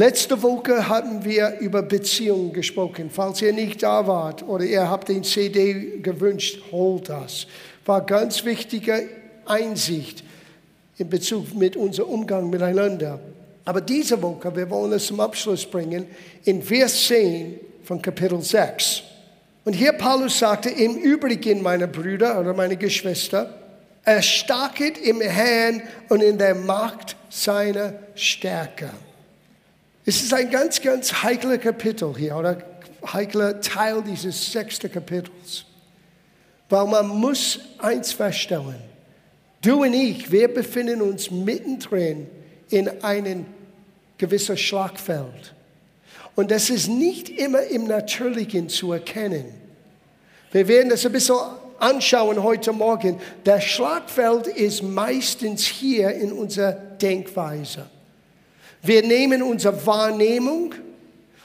Letzte Woche hatten wir über Beziehungen gesprochen. Falls ihr nicht da wart oder ihr habt den CD gewünscht, holt das. War ganz wichtige Einsicht in Bezug mit unserem Umgang miteinander. Aber diese Woche, wir wollen es zum Abschluss bringen, in Vers 10 von Kapitel 6. Und hier Paulus sagte, im Übrigen, meine Brüder oder meine Geschwister, erstarket im Herrn und in der Macht seiner Stärke. Es ist ein ganz, ganz heikler Kapitel hier oder heikler Teil dieses sechsten Kapitels. Weil man muss eins feststellen. Du und ich, wir befinden uns mittendrin in einem gewissen Schlagfeld. Und das ist nicht immer im Natürlichen zu erkennen. Wir werden das ein bisschen anschauen heute Morgen. Der Schlagfeld ist meistens hier in unserer Denkweise. Wir nehmen unsere Wahrnehmung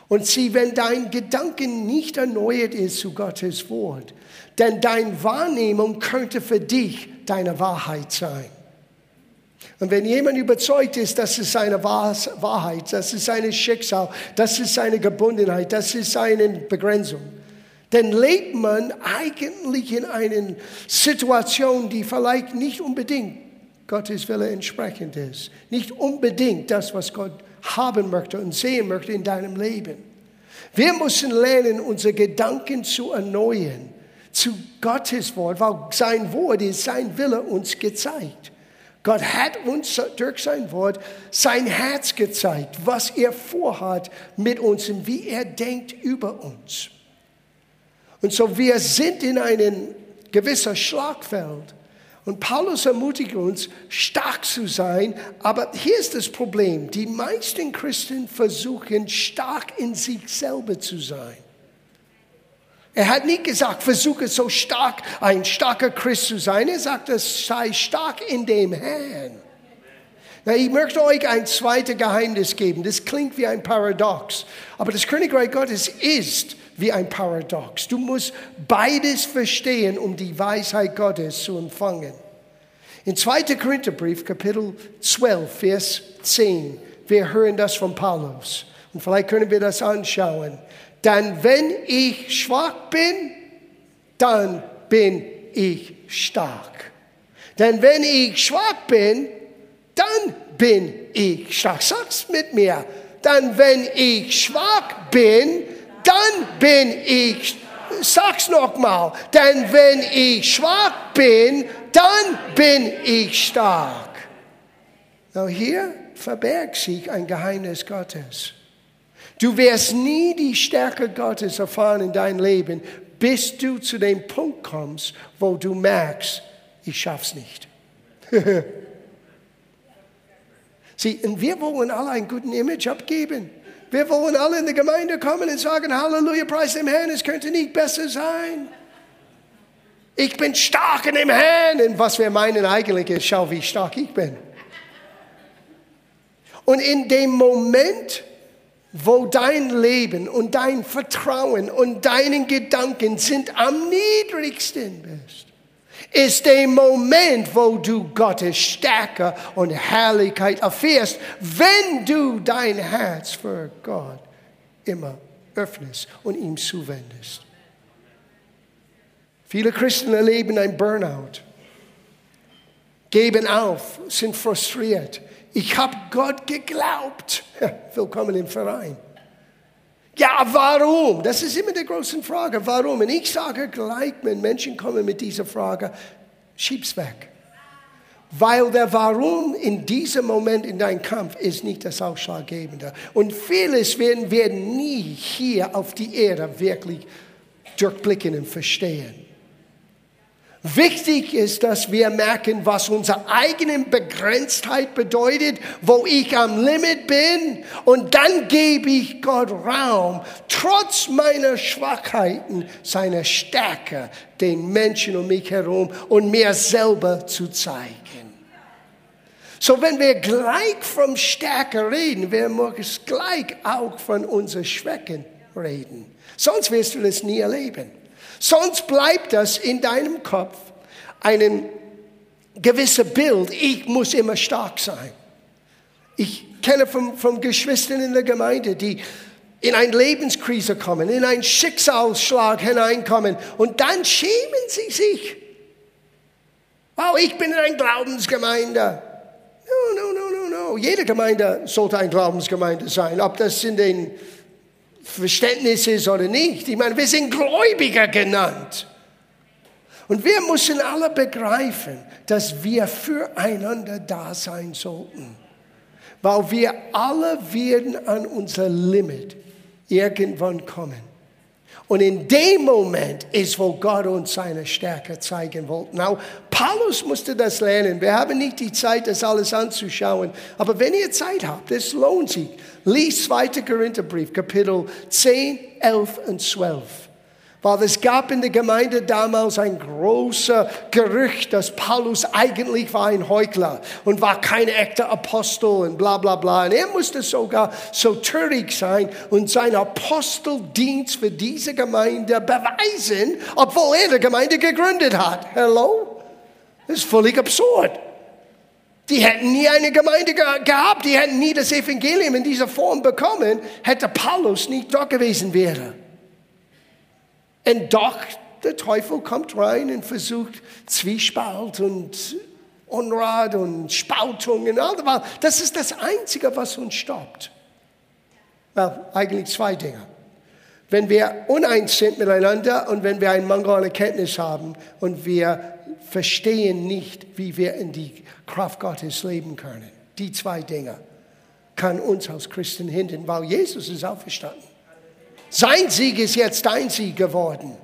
und sie, wenn dein Gedanken nicht erneuert ist zu Gottes Wort, denn deine Wahrnehmung könnte für dich deine Wahrheit sein. Und wenn jemand überzeugt ist, das ist seine Wahrheit, das ist seine Schicksal, das ist seine Gebundenheit, das ist seine Begrenzung, dann lebt man eigentlich in einer Situation, die vielleicht nicht unbedingt Gottes Wille entsprechend ist. Nicht unbedingt das, was Gott haben möchte und sehen möchte in deinem Leben. Wir müssen lernen, unsere Gedanken zu erneuern zu Gottes Wort, weil sein Wort ist sein Wille uns gezeigt. Gott hat uns durch sein Wort sein Herz gezeigt, was er vorhat mit uns und wie er denkt über uns. Und so wir sind in einem gewissen Schlagfeld und Paulus ermutigt uns, stark zu sein. Aber hier ist das Problem. Die meisten Christen versuchen, stark in sich selber zu sein. Er hat nicht gesagt, versuche so stark, ein starker Christ zu sein. Er sagt, sei stark in dem Herrn. Na, ich möchte euch ein zweites Geheimnis geben. Das klingt wie ein Paradox. Aber das Königreich Gottes ist wie ein Paradox. Du musst beides verstehen, um die Weisheit Gottes zu empfangen. In 2. Korintherbrief, Kapitel 12, Vers 10, wir hören das von Paulus. Und vielleicht können wir das anschauen. Dann, wenn ich schwach bin, dann bin ich stark. Denn wenn ich schwach bin, dann bin ich stark. Sag's mit mir. Dann, wenn ich schwach bin, dann bin ich, sag's nochmal, denn wenn ich schwach bin, dann bin ich stark. Now hier verbergt sich ein Geheimnis Gottes. Du wirst nie die Stärke Gottes erfahren in deinem Leben, bis du zu dem Punkt kommst, wo du merkst, ich schaff's nicht. Und wir wollen alle ein gutes Image abgeben. Wir wollen alle in die Gemeinde kommen und sagen, Halleluja, preis dem Herrn, es könnte nicht besser sein. Ich bin stark in dem Herrn. Und was wir meinen eigentlich ist, schau, wie stark ich bin. Und in dem Moment, wo dein Leben und dein Vertrauen und deine Gedanken sind am niedrigsten bist, ist der Moment, wo du Gottes Stärke und Herrlichkeit erfährst, wenn du dein Herz für Gott immer öffnest und ihm zuwendest. Viele Christen erleben ein Burnout, geben auf, sind frustriert. Ich habe Gott geglaubt. Willkommen im Verein. Ja, warum? Das ist immer die große Frage. Warum? Und ich sage gleich, wenn Menschen kommen mit dieser Frage, schieb's weg. Weil der Warum in diesem Moment in deinem Kampf ist nicht das Ausschlaggebende. Und vieles werden wir nie hier auf die Erde wirklich durchblicken und verstehen. Wichtig ist, dass wir merken, was unsere eigene Begrenztheit bedeutet, wo ich am Limit bin. Und dann gebe ich Gott Raum, trotz meiner Schwachheiten, seiner Stärke den Menschen um mich herum und mir selber zu zeigen. So, wenn wir gleich von Stärke reden, wir müssen gleich auch von unseren Schwächen reden. Sonst wirst du das nie erleben. Sonst bleibt das in deinem Kopf ein gewisses Bild, ich muss immer stark sein. Ich kenne von, von Geschwistern in der Gemeinde, die in eine Lebenskrise kommen, in einen Schicksalsschlag hineinkommen und dann schämen sie sich. Wow, ich bin in einer Glaubensgemeinde. No, no, no, no, no. Jede Gemeinde sollte eine Glaubensgemeinde sein, ob das in den Verständnis ist oder nicht. Ich meine, wir sind Gläubiger genannt. Und wir müssen alle begreifen, dass wir füreinander da sein sollten. Weil wir alle werden an unser Limit irgendwann kommen. Und in dem Moment ist, wo Gott uns seine Stärke zeigen wollte. Now, Paulus musste das lernen. Wir haben nicht die Zeit, das alles anzuschauen. Aber wenn ihr Zeit habt, es lohnt sich. Lies 2. Korintherbrief, Kapitel 10, 11 und 12. Weil es gab in der Gemeinde damals ein großes Gerücht, dass Paulus eigentlich war ein Heuchler und war kein echter Apostel und bla bla bla. Und er musste sogar so töricht sein und seinen Aposteldienst für diese Gemeinde beweisen, obwohl er die Gemeinde gegründet hat. Hello? Das ist völlig absurd. Die hätten nie eine Gemeinde gehabt, die hätten nie das Evangelium in dieser Form bekommen, hätte Paulus nicht dort gewesen wäre. Und doch, der Teufel kommt rein und versucht Zwiespalt und Unrat und Spaltung und all das. Das ist das Einzige, was uns stoppt. Well, eigentlich zwei Dinge. Wenn wir uneins sind miteinander und wenn wir einen Mangel an Erkenntnis haben und wir verstehen nicht, wie wir in die Kraft Gottes leben können. Die zwei Dinge kann uns als Christen hindern, weil Jesus ist auferstanden. Sein Sieg ist jetzt dein Sieg geworden.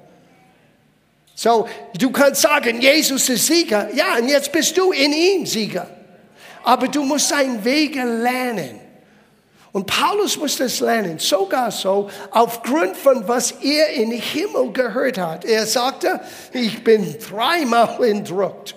So, du kannst sagen, Jesus ist Sieger. Ja, und jetzt bist du in ihm Sieger. Aber du musst seinen Wege lernen. Und Paulus muss das lernen, sogar so, aufgrund von was er in Himmel gehört hat. Er sagte, ich bin dreimal entrückt.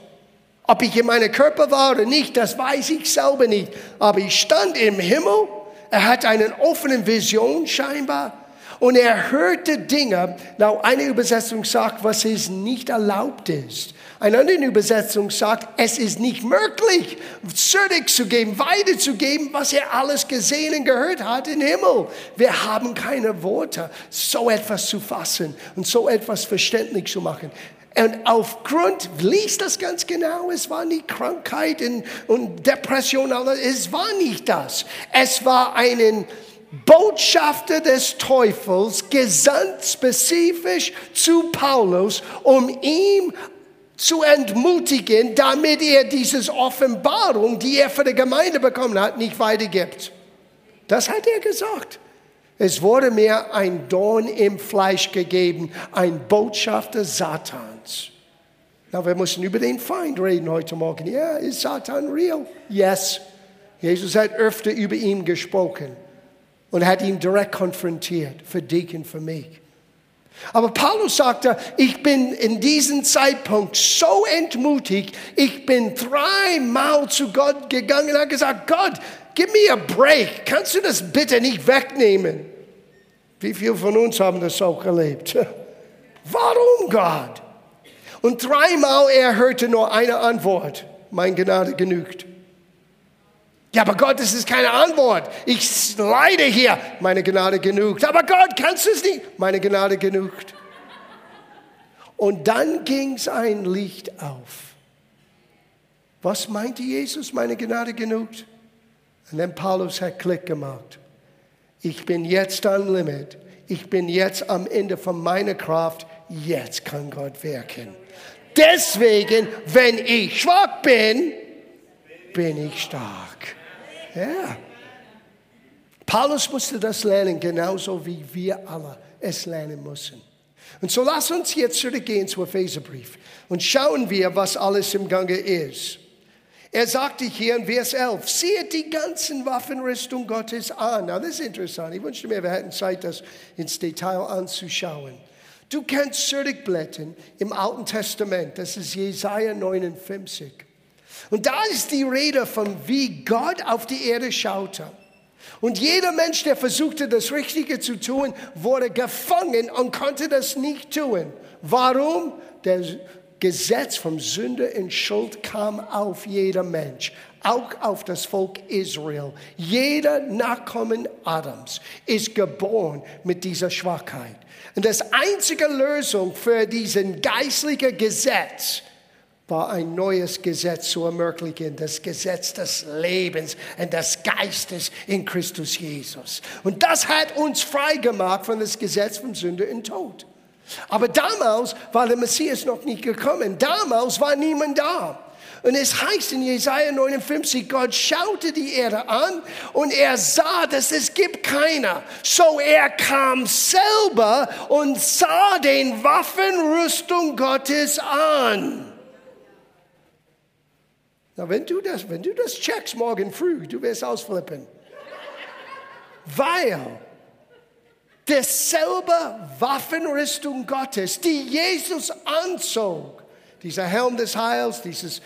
Ob ich in meinem Körper war oder nicht, das weiß ich selber nicht. Aber ich stand im Himmel, er hat eine offene Vision scheinbar. Und er hörte Dinge, now eine Übersetzung sagt, was es nicht erlaubt ist. Eine andere Übersetzung sagt, es ist nicht möglich, zurückzugeben, weiterzugeben, was er alles gesehen und gehört hat im Himmel. Wir haben keine Worte, so etwas zu fassen und so etwas verständlich zu machen. Und aufgrund, liest das ganz genau, es war nicht Krankheit und, und Depression, es war nicht das. Es war einen Botschafter des Teufels, gesandt spezifisch zu Paulus, um ihn zu entmutigen, damit er diese Offenbarung, die er für die Gemeinde bekommen hat, nicht weitergibt. Das hat er gesagt. Es wurde mir ein Dorn im Fleisch gegeben, ein Botschafter Satans. Na, wir müssen über den Feind reden heute Morgen. Ja, ist Satan real? Yes. Jesus hat öfter über ihn gesprochen und hat ihn direkt konfrontiert, für dich und für mich. Aber Paulus sagte, ich bin in diesem Zeitpunkt so entmutigt, ich bin dreimal zu Gott gegangen und habe gesagt, Gott, gib mir a break, kannst du das bitte nicht wegnehmen? Wie viele von uns haben das auch erlebt? Warum Gott? Und dreimal er hörte nur eine Antwort, mein Gnade genügt. Ja, aber Gott, das ist keine Antwort. Ich leide hier. Meine Gnade genügt. Aber Gott, kannst du es nicht? Meine Gnade genügt. Und dann ging es ein Licht auf. Was meinte Jesus? Meine Gnade genügt? Und dann Paulus hat Klick gemacht. Ich bin jetzt am Limit. Ich bin jetzt am Ende von meiner Kraft. Jetzt kann Gott wirken. Deswegen, wenn ich schwach bin, bin ich stark. Ja. Paulus musste das lernen, genauso wie wir alle es lernen müssen. Und so lass uns jetzt zurückgehen zum Epheserbrief und schauen wir, was alles im Gange ist. Er sagte hier in Vers 11, siehe die ganzen Waffenrüstung Gottes an. Na, das ist interessant. Ich wünschte mir, wir hätten Zeit, das ins Detail anzuschauen. Du kannst zurückblättern im Alten Testament, das ist Jesaja 59. Und da ist die Rede von, wie Gott auf die Erde schaute. Und jeder Mensch, der versuchte, das Richtige zu tun, wurde gefangen und konnte das nicht tun. Warum? Der Gesetz vom Sünde und Schuld kam auf jeder Mensch. auch auf das Volk Israel. Jeder Nachkommen Adams ist geboren mit dieser Schwachheit. Und das einzige Lösung für diesen geistlichen Gesetz war ein neues Gesetz zu ermöglichen, das Gesetz des Lebens und des Geistes in Christus Jesus. Und das hat uns frei gemacht von das Gesetz von Sünde und Tod. Aber damals war der Messias noch nicht gekommen. Damals war niemand da. Und es heißt in Jesaja 59, Gott schaute die Erde an und er sah, dass es gibt keiner. So er kam selber und sah den Waffenrüstung Gottes an. Na, wenn du das, wenn du das checkst morgen früh, du wirst ausflippen. Weil derselbe Waffenrüstung Gottes, die Jesus anzog, dieser Helm des Heils, dieses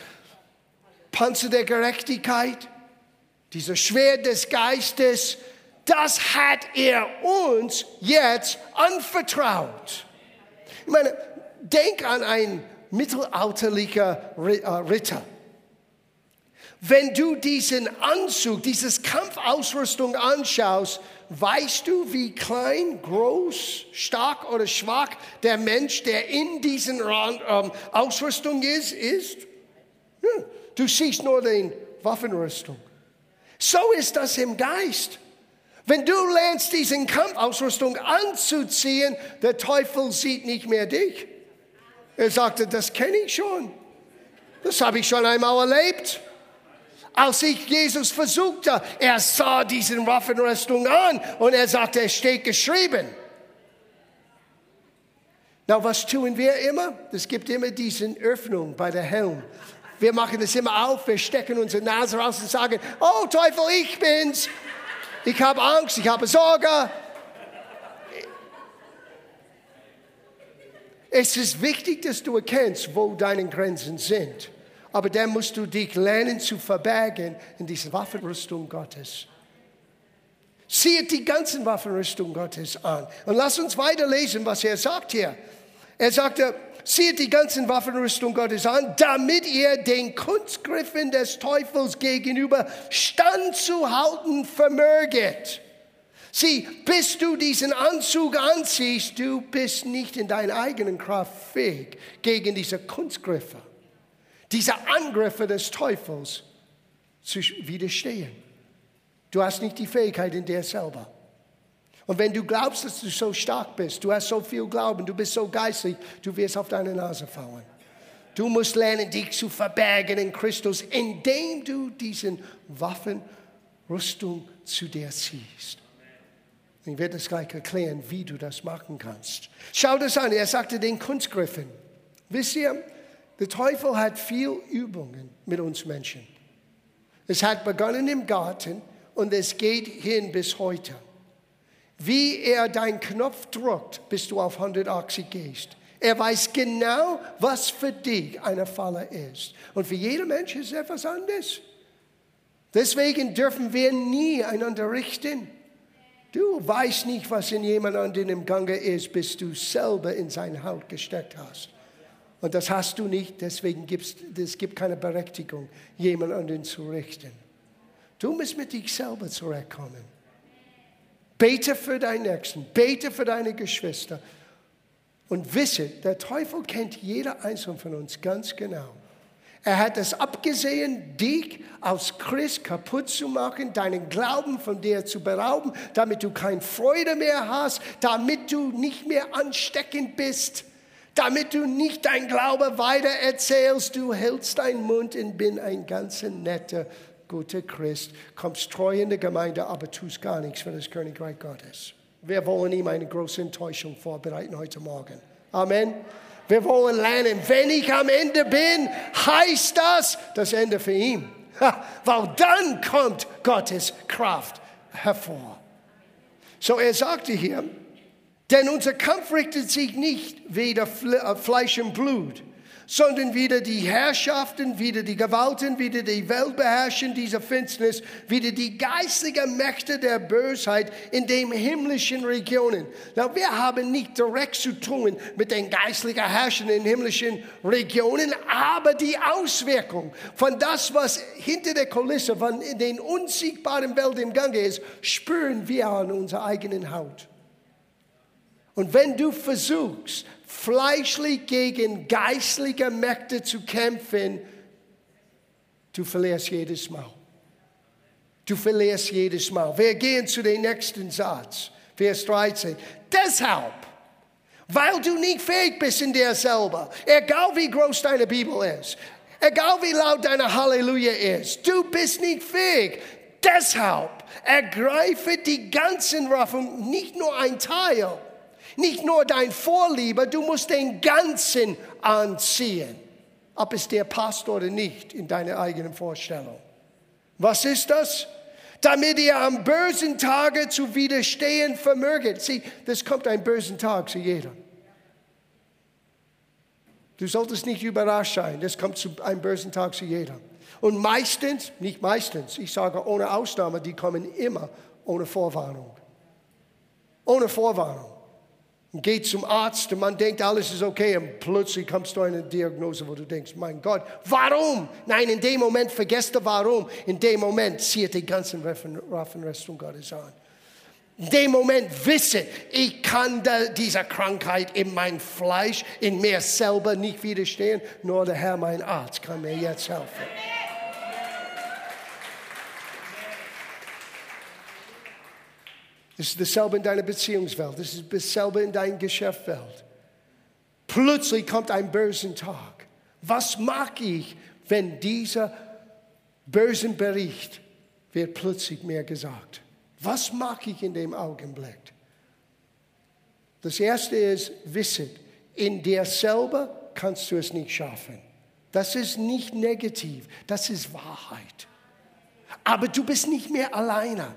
Panzer der Gerechtigkeit, dieser Schwert des Geistes, das hat er uns jetzt anvertraut. Ich meine, denk an einen mittelalterlichen äh, Ritter. Wenn du diesen Anzug, dieses Kampfausrüstung anschaust, weißt du, wie klein, groß, stark oder schwach der Mensch, der in diesen ähm, Ausrüstung ist, ist? Ja, du siehst nur die Waffenrüstung. So ist das im Geist. Wenn du lernst, diesen Kampfausrüstung anzuziehen, der Teufel sieht nicht mehr dich. Er sagte, das kenne ich schon. Das habe ich schon einmal erlebt als ich Jesus versuchte. Er sah diesen Waffenrüstung an und er sagte, es steht geschrieben. Na, was tun wir immer? Es gibt immer diese Öffnung bei der Helm. Wir machen es immer auf, wir stecken unsere Nase raus und sagen, oh Teufel, ich bin's. Ich habe Angst, ich habe Sorge. Es ist wichtig, dass du erkennst, wo deine Grenzen sind aber dann musst du dich lernen zu verbergen in dieser Waffenrüstung Gottes. Sieht die ganzen Waffenrüstung Gottes an. Und lass uns weiterlesen, was er sagt hier. Er sagte, sieht die ganzen Waffenrüstung Gottes an, damit ihr den Kunstgriffen des Teufels gegenüber standzuhalten vermöget. Sieh, bis du diesen Anzug anziehst, du bist nicht in deiner eigenen Kraft fähig gegen diese Kunstgriffe diese Angriffe des Teufels zu widerstehen. Du hast nicht die Fähigkeit in dir selber. Und wenn du glaubst, dass du so stark bist, du hast so viel Glauben, du bist so geistig, du wirst auf deine Nase fallen. Du musst lernen, dich zu verbergen in Christus, indem du diesen Waffenrüstung zu dir ziehst. Ich werde es gleich erklären, wie du das machen kannst. Schau das an, er sagte den Kunstgriffen. Wisst ihr, der Teufel hat viel Übungen mit uns Menschen. Es hat begonnen im Garten und es geht hin bis heute. Wie er deinen Knopf drückt, bis du auf 180 gehst. Er weiß genau, was für dich eine Falle ist. Und für jeden Menschen ist etwas anderes. Deswegen dürfen wir nie einander richten. Du weißt nicht, was in jemand anderen im Gange ist, bis du selber in seine Haut gesteckt hast. Und das hast du nicht, deswegen gibt es keine Berechtigung, jemand anderen zu richten. Du musst mit dich selber zurückkommen. Bete für deinen Nächsten, bete für deine Geschwister und wisse, der Teufel kennt jeder einzelne von uns ganz genau. Er hat es abgesehen, dich als Christ kaputt zu machen, deinen Glauben von dir zu berauben, damit du keine Freude mehr hast, damit du nicht mehr ansteckend bist damit du nicht dein Glaube weiter erzählst. Du hältst deinen Mund und bin ein ganz netter, guter Christ, kommst treu in die Gemeinde, aber tust gar nichts für das Königreich Gottes. Wir wollen ihm eine große Enttäuschung vorbereiten heute Morgen. Amen. Wir wollen lernen, wenn ich am Ende bin, heißt das das Ende für ihn. Weil dann kommt Gottes Kraft hervor. So er sagte hier, denn unser Kampf richtet sich nicht weder äh, Fleisch und Blut, sondern wieder die Herrschaften, wieder die Gewalten, wieder die Welt beherrschen, diese Finsternis, wieder die geistigen Mächte der Bösheit in den himmlischen Regionen. Na, wir haben nicht direkt zu tun mit den geistlichen Herrschern in himmlischen Regionen, aber die Auswirkung von das, was hinter der Kulisse, von den unsiegbaren Welt im Gange ist, spüren wir an unserer eigenen Haut. Und wenn du versuchst, fleischlich gegen geistliche Mächte zu kämpfen, du verlierst jedes Mal. Du verlierst jedes Mal. Wir gehen zu dem nächsten Satz, Vers 13. Deshalb, weil du nicht fähig bist in dir selber, egal wie groß deine Bibel ist, egal wie laut deine Halleluja ist, du bist nicht fähig. Deshalb ergreife die ganzen Waffen, nicht nur ein Teil nicht nur dein Vorliebe, du musst den ganzen anziehen. Ob es dir passt oder nicht in deiner eigenen Vorstellung. Was ist das? Damit ihr am bösen Tage zu widerstehen vermöget. Sieh, das kommt ein bösen Tag zu jedem. Du solltest nicht überrascht sein, das kommt zu einem bösen Tag zu jedem. Und meistens, nicht meistens, ich sage ohne Ausnahme, die kommen immer ohne Vorwarnung. Ohne Vorwarnung und geht zum Arzt und man denkt, alles ist okay und plötzlich kommst du eine Diagnose, wo du denkst, mein Gott, warum? Nein, in dem Moment vergesst du warum. In dem Moment zieht die ganze Waffenrüstung Gottes an. In dem Moment wisse, ich kann dieser Krankheit in mein Fleisch, in mir selber nicht widerstehen, nur der Herr, mein Arzt, kann mir jetzt helfen. Das ist dasselbe in deiner Beziehungswelt. Das ist dasselbe in deiner Geschäftswelt. Plötzlich kommt ein böser Tag. Was mag ich, wenn dieser böse Bericht wird plötzlich mir gesagt? Was mag ich in dem Augenblick? Das erste ist, wissen, in dir selber kannst du es nicht schaffen. Das ist nicht negativ, das ist Wahrheit. Aber du bist nicht mehr alleine.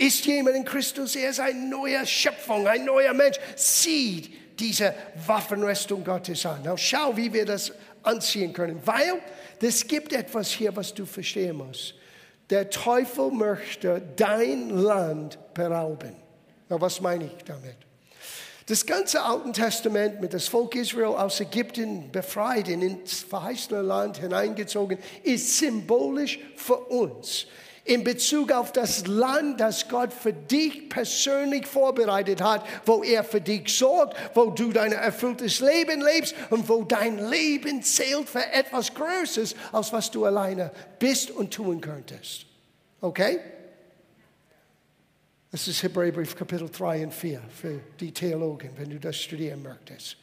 Ist jemand in Christus, er ist eine neue Schöpfung, ein neuer Mensch. Sieht diese Waffenrüstung Gottes an. Now schau, wie wir das anziehen können. Weil es gibt etwas hier, was du verstehen musst. Der Teufel möchte dein Land berauben. Na, was meine ich damit? Das ganze Alte Testament mit das Volk Israel aus Ägypten befreit und ins verheißene Land hineingezogen, ist symbolisch für uns in Bezug auf das Land, das Gott für dich persönlich vorbereitet hat, wo er für dich sorgt, wo du dein erfülltes Leben lebst und wo dein Leben zählt für etwas Größeres, als was du alleine bist und tun könntest. Okay? Das ist Hebräerbrief Kapitel 3 und 4 für die Theologen, wenn du das studieren möchtest.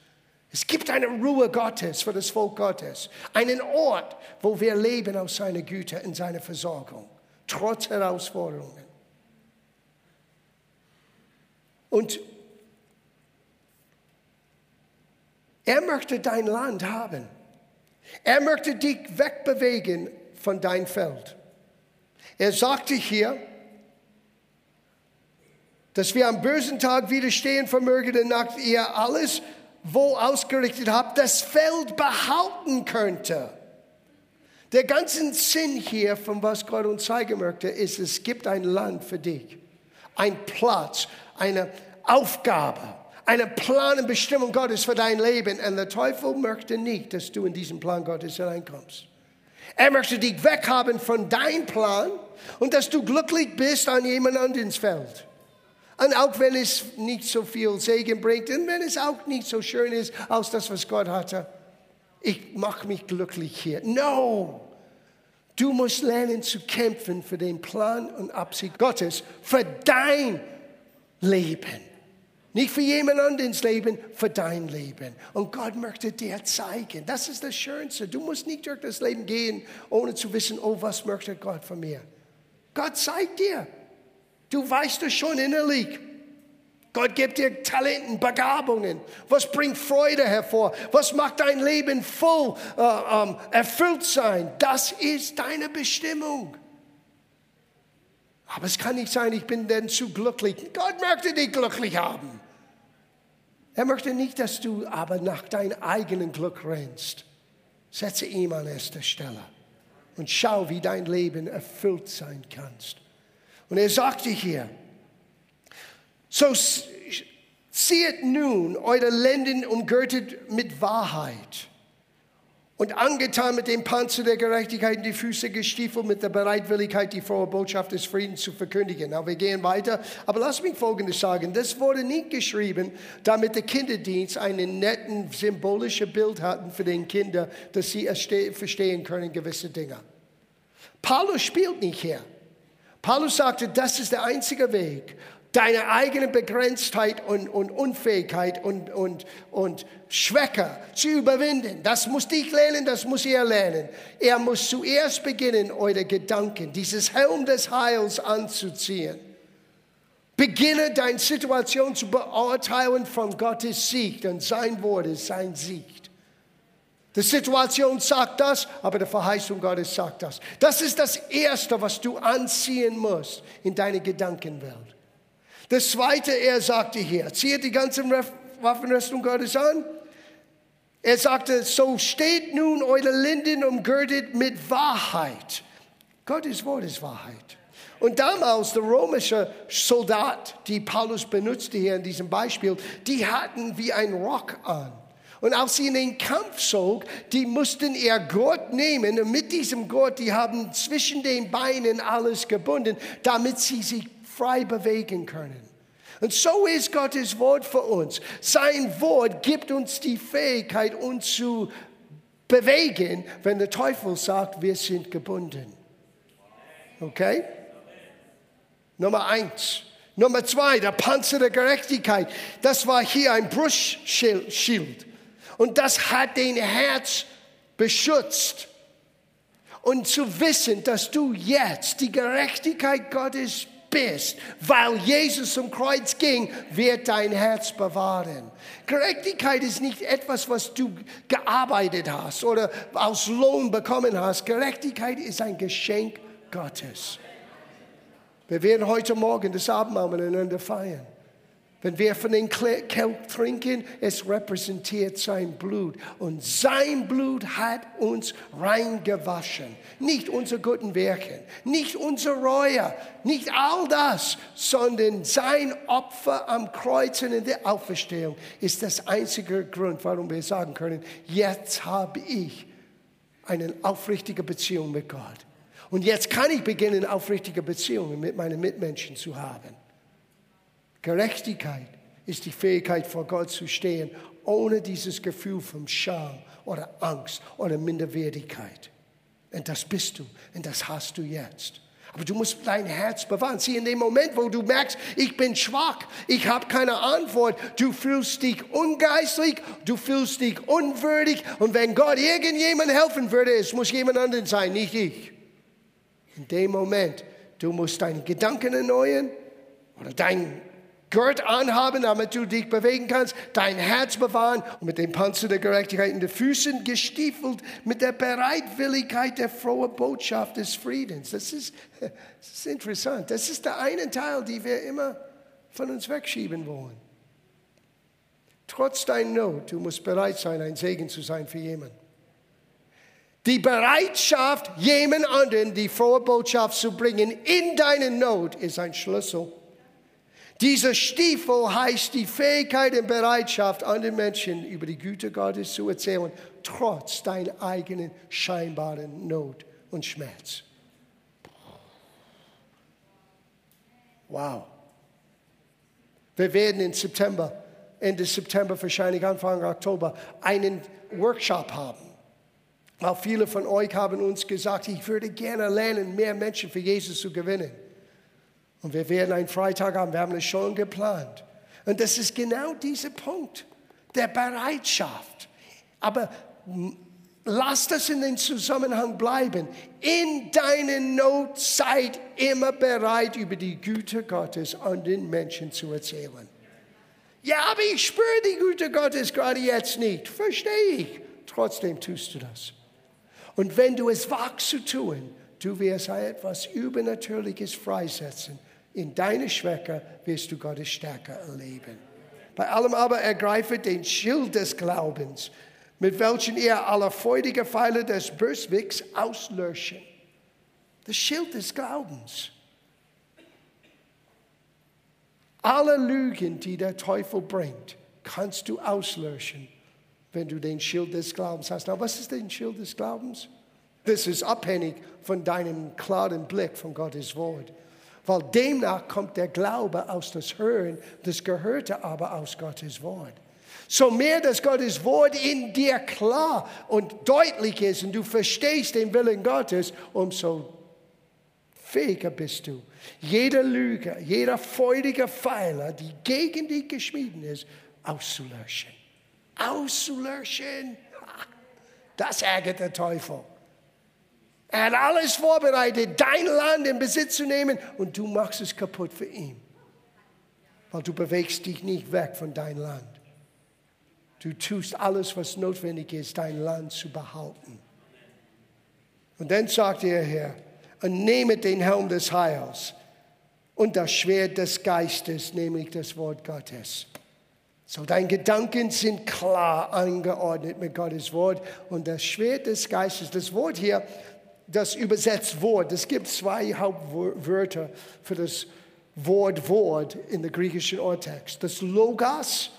Es gibt eine Ruhe Gottes für das Volk Gottes, einen Ort, wo wir leben aus seiner Güte und seiner Versorgung trotz Herausforderungen. Und er möchte dein Land haben. Er möchte dich wegbewegen von dein Feld. Er sagte hier, dass wir am bösen Tag widerstehen vermögen, und nach ihr alles wohl ausgerichtet habt, das Feld behalten könnte. Der ganze Sinn hier, von was Gott uns zeigen möchte, ist, es gibt ein Land für dich. Ein Platz, eine Aufgabe, eine Plan und Bestimmung Gottes für dein Leben. Und der Teufel möchte nicht, dass du in diesen Plan Gottes hineinkommst. Er möchte dich weghaben von deinem Plan und dass du glücklich bist an jemand anderes Feld. Und auch wenn es nicht so viel Segen bringt und wenn es auch nicht so schön ist als das, was Gott hatte ich mache mich glücklich hier. No! Du musst lernen zu kämpfen für den Plan und Absicht Gottes, für dein Leben. Nicht für jemand anderes Leben, für dein Leben. Und Gott möchte dir zeigen. Das ist das Schönste. Du musst nicht durch das Leben gehen, ohne zu wissen, oh, was möchte Gott von mir. Gott zeigt dir. Du weißt es schon innerlich. Gott gibt dir Talenten, Begabungen. Was bringt Freude hervor? Was macht dein Leben voll, äh, ähm, erfüllt sein? Das ist deine Bestimmung. Aber es kann nicht sein, ich bin denn zu glücklich. Gott möchte dich glücklich haben. Er möchte nicht, dass du aber nach deinem eigenen Glück rennst. Setze ihm an erster Stelle und schau, wie dein Leben erfüllt sein kannst. Und er sagte hier, so zieht nun eure Lenden umgürtet mit Wahrheit und angetan mit dem Panzer der Gerechtigkeit und die Füße gestiefelt mit der Bereitwilligkeit, die frohe Botschaft des Friedens zu verkündigen. Na, wir gehen weiter. Aber lass mich Folgendes sagen. Das wurde nicht geschrieben, damit der Kinderdienst einen netten, symbolischen Bild hatten für den Kinder, dass sie verstehen können gewisse Dinge. Paulus spielt nicht hier. Paulus sagte, das ist der einzige Weg, deine eigene Begrenztheit und, und Unfähigkeit und, und, und Schwäche zu überwinden. Das muss dich lernen, das muss er lernen. Er muss zuerst beginnen, eure Gedanken, dieses Helm des Heils anzuziehen. Beginne deine Situation zu beurteilen von Gottes Sieg, denn sein Wort ist sein Sieg. Die Situation sagt das, aber die Verheißung Gottes sagt das. Das ist das Erste, was du anziehen musst in deine Gedankenwelt. Das Zweite, er sagte hier, zieht die ganze Waffenrüstung Gottes an. Er sagte, so steht nun eure Linden umgürtet mit Wahrheit. Gottes Wort ist Wahrheit. Und damals, der römische Soldat, die Paulus benutzte hier in diesem Beispiel, die hatten wie ein Rock an. Und als sie in den Kampf zog, die mussten ihr Gurt nehmen und mit diesem Gurt, die haben zwischen den Beinen alles gebunden, damit sie sich frei bewegen können. Und so ist Gottes Wort für uns. Sein Wort gibt uns die Fähigkeit, uns zu bewegen, wenn der Teufel sagt, wir sind gebunden. Okay? Nummer eins. Nummer zwei, der Panzer der Gerechtigkeit. Das war hier ein Brustschild. Und das hat den Herz beschützt. Und zu wissen, dass du jetzt die Gerechtigkeit Gottes bist, weil Jesus zum Kreuz ging, wird dein Herz bewahren. Gerechtigkeit ist nicht etwas, was du gearbeitet hast oder aus Lohn bekommen hast. Gerechtigkeit ist ein Geschenk Gottes. Wir werden heute Morgen das Abendmahl miteinander feiern. Wenn wir von dem Kelch trinken, es repräsentiert sein Blut. Und sein Blut hat uns reingewaschen. Nicht unsere guten Werke, nicht unsere Reue, nicht all das, sondern sein Opfer am Kreuz und in der Auferstehung ist das einzige Grund, warum wir sagen können, jetzt habe ich eine aufrichtige Beziehung mit Gott. Und jetzt kann ich beginnen, aufrichtige Beziehungen mit meinen Mitmenschen zu haben. Gerechtigkeit ist die Fähigkeit, vor Gott zu stehen, ohne dieses Gefühl von Scham oder Angst oder Minderwertigkeit. Und das bist du und das hast du jetzt. Aber du musst dein Herz bewahren. Sieh, in dem Moment, wo du merkst, ich bin schwach, ich habe keine Antwort, du fühlst dich ungeistlich, du fühlst dich unwürdig. Und wenn Gott irgendjemand helfen würde, es muss jemand anderen sein, nicht ich. In dem Moment, du musst deine Gedanken erneuern oder dein Gurt anhaben, damit du dich bewegen kannst, dein Herz bewahren und mit dem Panzer der Gerechtigkeit in den Füßen gestiefelt, mit der Bereitwilligkeit der frohen Botschaft des Friedens. Das ist, das ist interessant. Das ist der eine Teil, den wir immer von uns wegschieben wollen. Trotz deiner Not, du musst bereit sein, ein Segen zu sein für jemanden. Die Bereitschaft, jemand anderen die frohe Botschaft zu bringen in deine Not, ist ein Schlüssel dieser Stiefel heißt die Fähigkeit und Bereitschaft, anderen Menschen über die Güte Gottes zu erzählen, trotz deiner eigenen scheinbaren Not und Schmerz. Wow. Wir werden im September, Ende September, wahrscheinlich Anfang Oktober, einen Workshop haben. Weil viele von euch haben uns gesagt, ich würde gerne lernen, mehr Menschen für Jesus zu gewinnen. Und wir werden einen Freitag haben, wir haben es schon geplant. Und das ist genau dieser Punkt der Bereitschaft. Aber lass das in den Zusammenhang bleiben. In deiner Not seid immer bereit, über die Güte Gottes an den Menschen zu erzählen. Ja, aber ich spüre die Güte Gottes gerade jetzt nicht. Verstehe ich. Trotzdem tust du das. Und wenn du es wagst zu tun, du wirst etwas Übernatürliches freisetzen in deiner Schwäche wirst du Gottes Stärke erleben. Bei allem aber ergreife den Schild des Glaubens, mit welchen ihr alle freudige Pfeile des Böswicks auslöschen. Das Schild des Glaubens. Alle Lügen, die der Teufel bringt, kannst du auslöschen, wenn du den Schild des Glaubens hast. Na, was ist denn Schild des Glaubens? Das ist abhängig von deinem klaren Blick von Gottes Wort. Weil demnach kommt der Glaube aus das Hören, das Gehörte aber aus Gottes Wort. So mehr, dass Gottes Wort in dir klar und deutlich ist und du verstehst den Willen Gottes, umso fähiger bist du. Jeder Lüge, jeder freudige Pfeiler, die gegen dich geschmieden ist, auszulöschen. Auszulöschen. Das ärgert der Teufel. Er hat alles vorbereitet, dein Land in Besitz zu nehmen und du machst es kaputt für ihn. Weil du bewegst dich nicht weg von deinem Land. Du tust alles, was notwendig ist, dein Land zu behalten. Und dann sagt er Herr, und nehme den Helm des Heils und das Schwert des Geistes, nämlich das Wort Gottes. So, deine Gedanken sind klar angeordnet mit Gottes Wort und das Schwert des Geistes, das Wort hier, das übersetzt Wort, es gibt zwei Hauptwörter für das Wort Wort in der griechischen Urtext. Das Logos,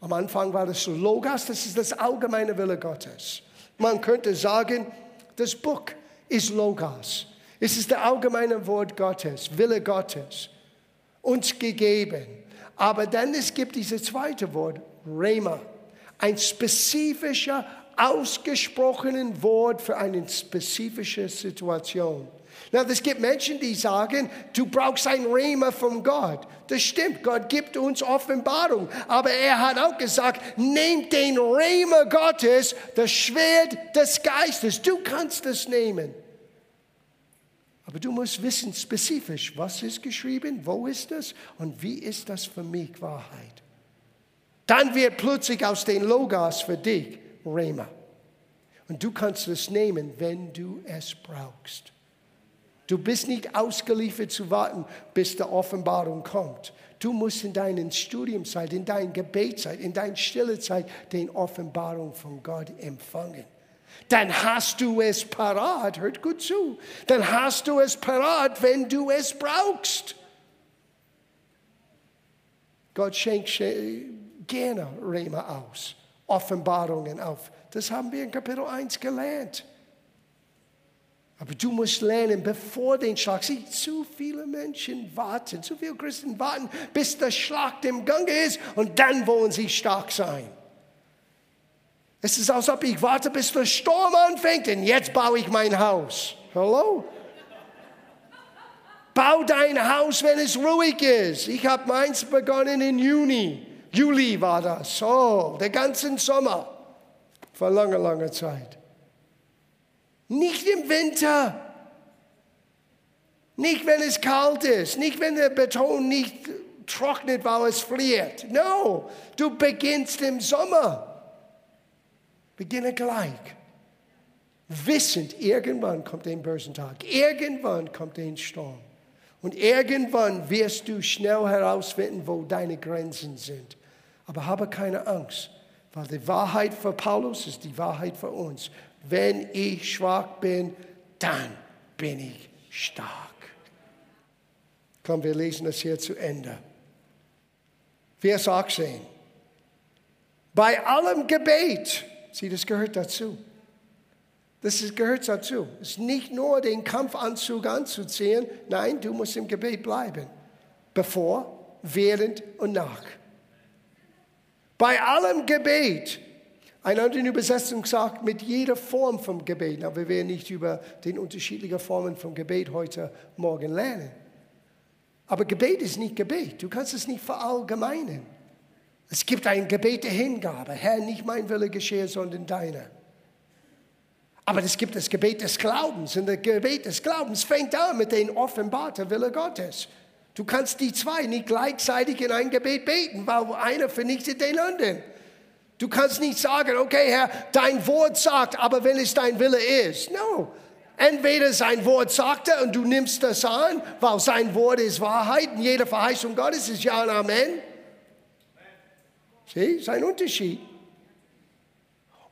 am Anfang war das Logos, das ist das allgemeine Wille Gottes. Man könnte sagen, das Buch ist Logos. Es ist der allgemeine Wort Gottes, Wille Gottes, uns gegeben. Aber dann es gibt dieses zweite Wort, Rema, ein spezifischer, ausgesprochenen Wort für eine spezifische Situation. Na, es gibt Menschen, die sagen, du brauchst ein Rema von Gott. Das stimmt, Gott gibt uns Offenbarung. Aber er hat auch gesagt, nehmt den Rema Gottes, das Schwert des Geistes. Du kannst es nehmen. Aber du musst wissen spezifisch, was ist geschrieben, wo ist das und wie ist das für mich Wahrheit. Dann wird plötzlich aus den Logos für dich Rema. Und du kannst es nehmen, wenn du es brauchst. Du bist nicht ausgeliefert zu warten, bis die Offenbarung kommt. Du musst in deiner Studiumzeit, in deiner Gebetszeit, in deiner Stillezeit den Offenbarung von Gott empfangen dann hast du es parat, hört gut zu, dann hast du es parat, wenn du es brauchst. Gott schenkt gerne Rema aus, Offenbarungen auf. Das haben wir in Kapitel 1 gelernt. Aber du musst lernen, bevor den Schlag, sieh, zu viele Menschen warten, zu viele Christen warten, bis der Schlag im Gange ist und dann wollen sie stark sein. Es ist, als ob ich warte, bis der Sturm anfängt und jetzt baue ich mein Haus. Hallo? Bau dein Haus, wenn es ruhig ist. Ich habe meins begonnen im Juni. Juli war das. Oh, den ganzen Sommer. Vor langer, langer Zeit. Nicht im Winter. Nicht, wenn es kalt ist. Nicht, wenn der Beton nicht trocknet, weil es friert. No, du beginnst im Sommer. Beginne gleich. Wissend, irgendwann kommt ein bösen Tag. Irgendwann kommt ein Sturm. Und irgendwann wirst du schnell herausfinden, wo deine Grenzen sind. Aber habe keine Angst, weil die Wahrheit für Paulus ist die Wahrheit für uns. Wenn ich schwach bin, dann bin ich stark. Komm, wir lesen das hier zu Ende. Vers 18. Bei allem Gebet Sieh, das gehört dazu. Das gehört dazu. Es ist nicht nur den Kampfanzug anzuziehen, nein, du musst im Gebet bleiben. Bevor, während und nach. Bei allem Gebet. Eine andere Übersetzung sagt, mit jeder Form vom Gebet. Aber wir werden nicht über die unterschiedlichen Formen vom Gebet heute Morgen lernen. Aber Gebet ist nicht Gebet. Du kannst es nicht verallgemeinern. Es gibt ein Gebet der Hingabe. Herr, nicht mein Wille geschehe, sondern deiner. Aber es gibt das Gebet des Glaubens. Und das Gebet des Glaubens fängt an mit dem offenbarten Wille Gottes. Du kannst die zwei nicht gleichzeitig in ein Gebet beten, weil einer vernichtet den anderen. Du kannst nicht sagen, okay, Herr, dein Wort sagt, aber wenn es dein Wille ist. No. Entweder sein Wort sagt er und du nimmst das an, weil sein Wort ist Wahrheit und jede Verheißung Gottes ist Ja und Amen. Sieh, ist ein Unterschied.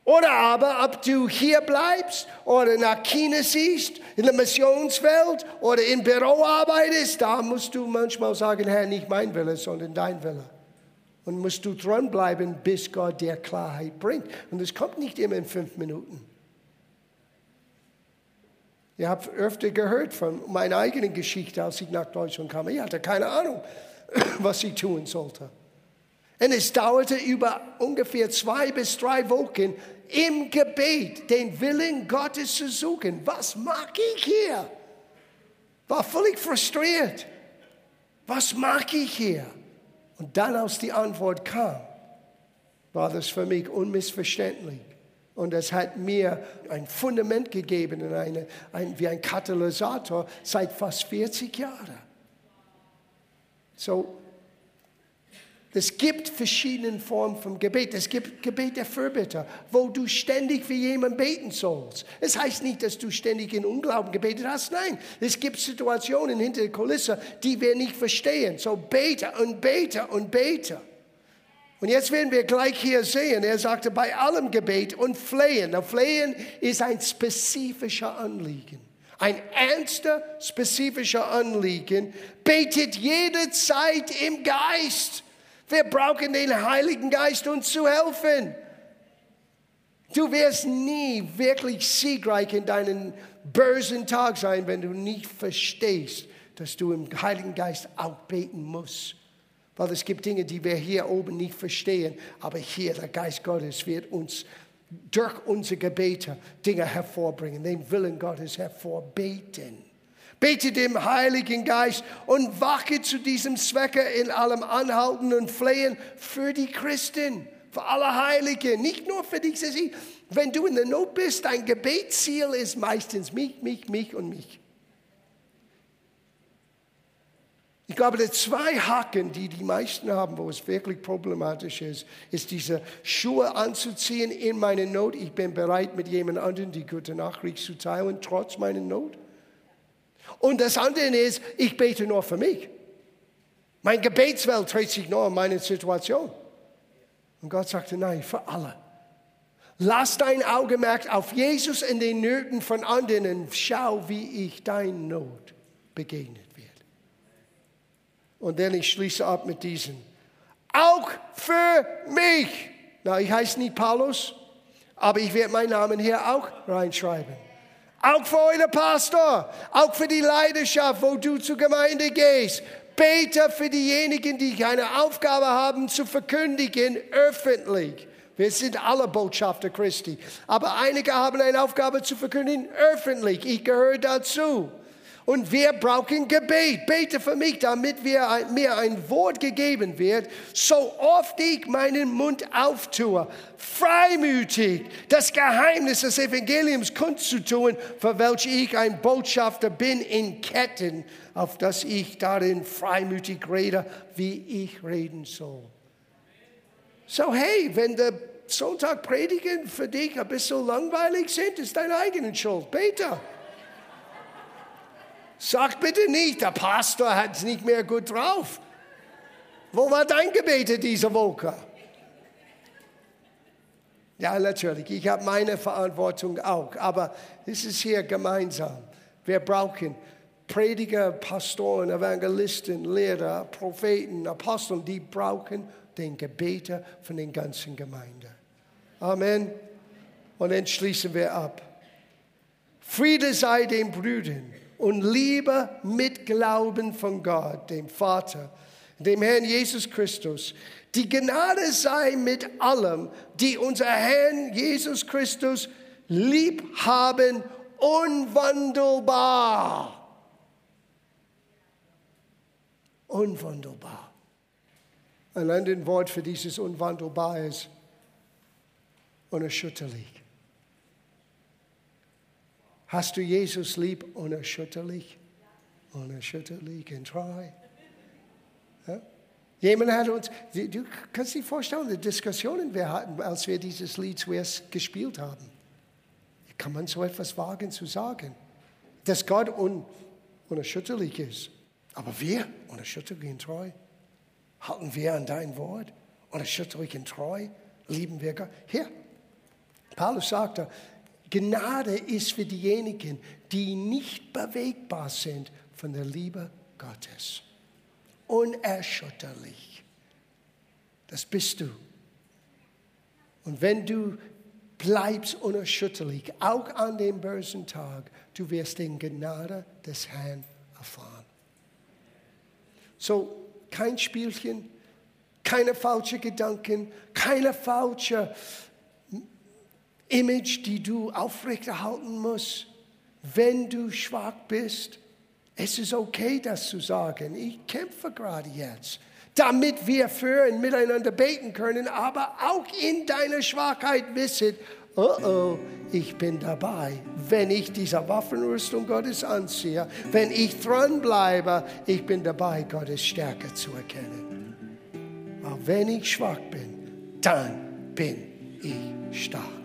Oder aber, ob du hier bleibst oder nach China siehst, in der Missionswelt oder im Büro arbeitest, da musst du manchmal sagen, Herr, nicht mein Wille, sondern dein Wille. Und musst du dranbleiben, bis Gott dir Klarheit bringt. Und das kommt nicht immer in fünf Minuten. Ihr habt öfter gehört von meiner eigenen Geschichte, als ich nach Deutschland kam. Ich hatte keine Ahnung, was ich tun sollte. Und es dauerte über ungefähr zwei bis drei Wochen im Gebet, den Willen Gottes zu suchen. Was mag ich hier? War völlig frustriert. Was mag ich hier? Und dann, als die Antwort kam, war das für mich unmissverständlich. Und es hat mir ein Fundament gegeben, eine, ein, wie ein Katalysator seit fast 40 Jahren. So, es gibt verschiedene Formen von Gebet. Es gibt Gebet der Fürbitter, wo du ständig für jemanden beten sollst. Es heißt nicht, dass du ständig in Unglauben gebetet hast. Nein, es gibt Situationen hinter der Kulisse, die wir nicht verstehen. So bete und bete und bete. Und jetzt werden wir gleich hier sehen, er sagte, bei allem Gebet und Flehen. Na, Flehen ist ein spezifischer Anliegen. Ein ernster, spezifischer Anliegen. Betet jederzeit im Geist. Wir brauchen den Heiligen Geist, uns zu helfen. Du wirst nie wirklich siegreich in deinen bösen Tag sein, wenn du nicht verstehst, dass du im Heiligen Geist auch musst. Weil es gibt Dinge, die wir hier oben nicht verstehen, aber hier der Geist Gottes wird uns durch unsere Gebete Dinge hervorbringen, den Willen Gottes hervorbeten. Bete dem Heiligen Geist und wache zu diesem Zwecke in allem Anhalten und Flehen für die Christen, für alle Heiligen, nicht nur für dich. Wenn du in der Not bist, dein Gebetsziel ist meistens mich, mich, mich und mich. Ich glaube, die zwei Haken, die die meisten haben, wo es wirklich problematisch ist, ist diese Schuhe anzuziehen in meiner Not. Ich bin bereit, mit jemand anderem die gute Nachricht zu teilen, trotz meiner Not. Und das andere ist, ich bete nur für mich. Mein Gebetswelt dreht sich nur um meine Situation. Und Gott sagte, nein, für alle. Lass dein Augenmerk auf Jesus in den Nöten von anderen und schau, wie ich dein Not begegnet wird. Und dann ich schließe ab mit diesem. Auch für mich. Na, ich heiße nicht Paulus, aber ich werde meinen Namen hier auch reinschreiben. Auch für euren Pastor, auch für die Leidenschaft, wo du zur Gemeinde gehst. Bete für diejenigen, die keine Aufgabe haben, zu verkündigen, öffentlich. Wir sind alle Botschafter Christi. Aber einige haben eine Aufgabe zu verkündigen, öffentlich. Ich gehöre dazu. Und wir brauchen Gebet. Bete für mich, damit wir, mir ein Wort gegeben wird, so oft ich meinen Mund auftue, freimütig das Geheimnis des Evangeliums kundzutun, für welches ich ein Botschafter bin in Ketten, auf das ich darin freimütig rede, wie ich reden soll. So hey, wenn der Sonntag predigen für dich ein bisschen langweilig sind, ist deine eigene Schuld. Bete. Sag bitte nicht, der Pastor hat es nicht mehr gut drauf. Wo war dein Gebet diese Woche? Ja, natürlich, ich habe meine Verantwortung auch, aber es ist hier gemeinsam. Wir brauchen Prediger, Pastoren, Evangelisten, Lehrer, Propheten, Aposteln, die brauchen den Gebeter von den ganzen Gemeinden. Amen. Und dann schließen wir ab. Friede sei den Brüdern und Liebe mit Glauben von Gott, dem Vater, dem Herrn Jesus Christus. Die Gnade sei mit allem, die unser Herrn Jesus Christus lieb haben, unwandelbar. Unwandelbar. Ein anderes Wort für dieses unwandelbar ist unerschütterlich. Hast du Jesus lieb? Unerschütterlich. Unerschütterlich and try. Ja? Jemand hat uns, du kannst dir vorstellen, die Diskussionen wir hatten, als wir dieses Lied zuerst gespielt haben. Kann man so etwas wagen zu sagen? Dass Gott un, unerschütterlich ist. Aber wir, unerschütterlich und treu, halten wir an dein Wort. Unerschütterlich und treu, lieben wir Gott. Hier, Paulus sagte, Gnade ist für diejenigen, die nicht bewegbar sind von der Liebe Gottes. Unerschütterlich. Das bist du. Und wenn du bleibst unerschütterlich, auch an dem bösen Tag, du wirst den Gnade des Herrn erfahren. So, kein Spielchen, keine falschen Gedanken, keine falsche Image, die du aufrechterhalten musst, wenn du schwach bist. Es ist okay, das zu sagen. Ich kämpfe gerade jetzt, damit wir für und miteinander beten können, aber auch in deiner Schwachheit wissen, oh oh, ich bin dabei. Wenn ich diese Waffenrüstung Gottes anziehe, wenn ich dranbleibe, ich bin dabei, Gottes Stärke zu erkennen. Aber wenn ich schwach bin, dann bin ich stark.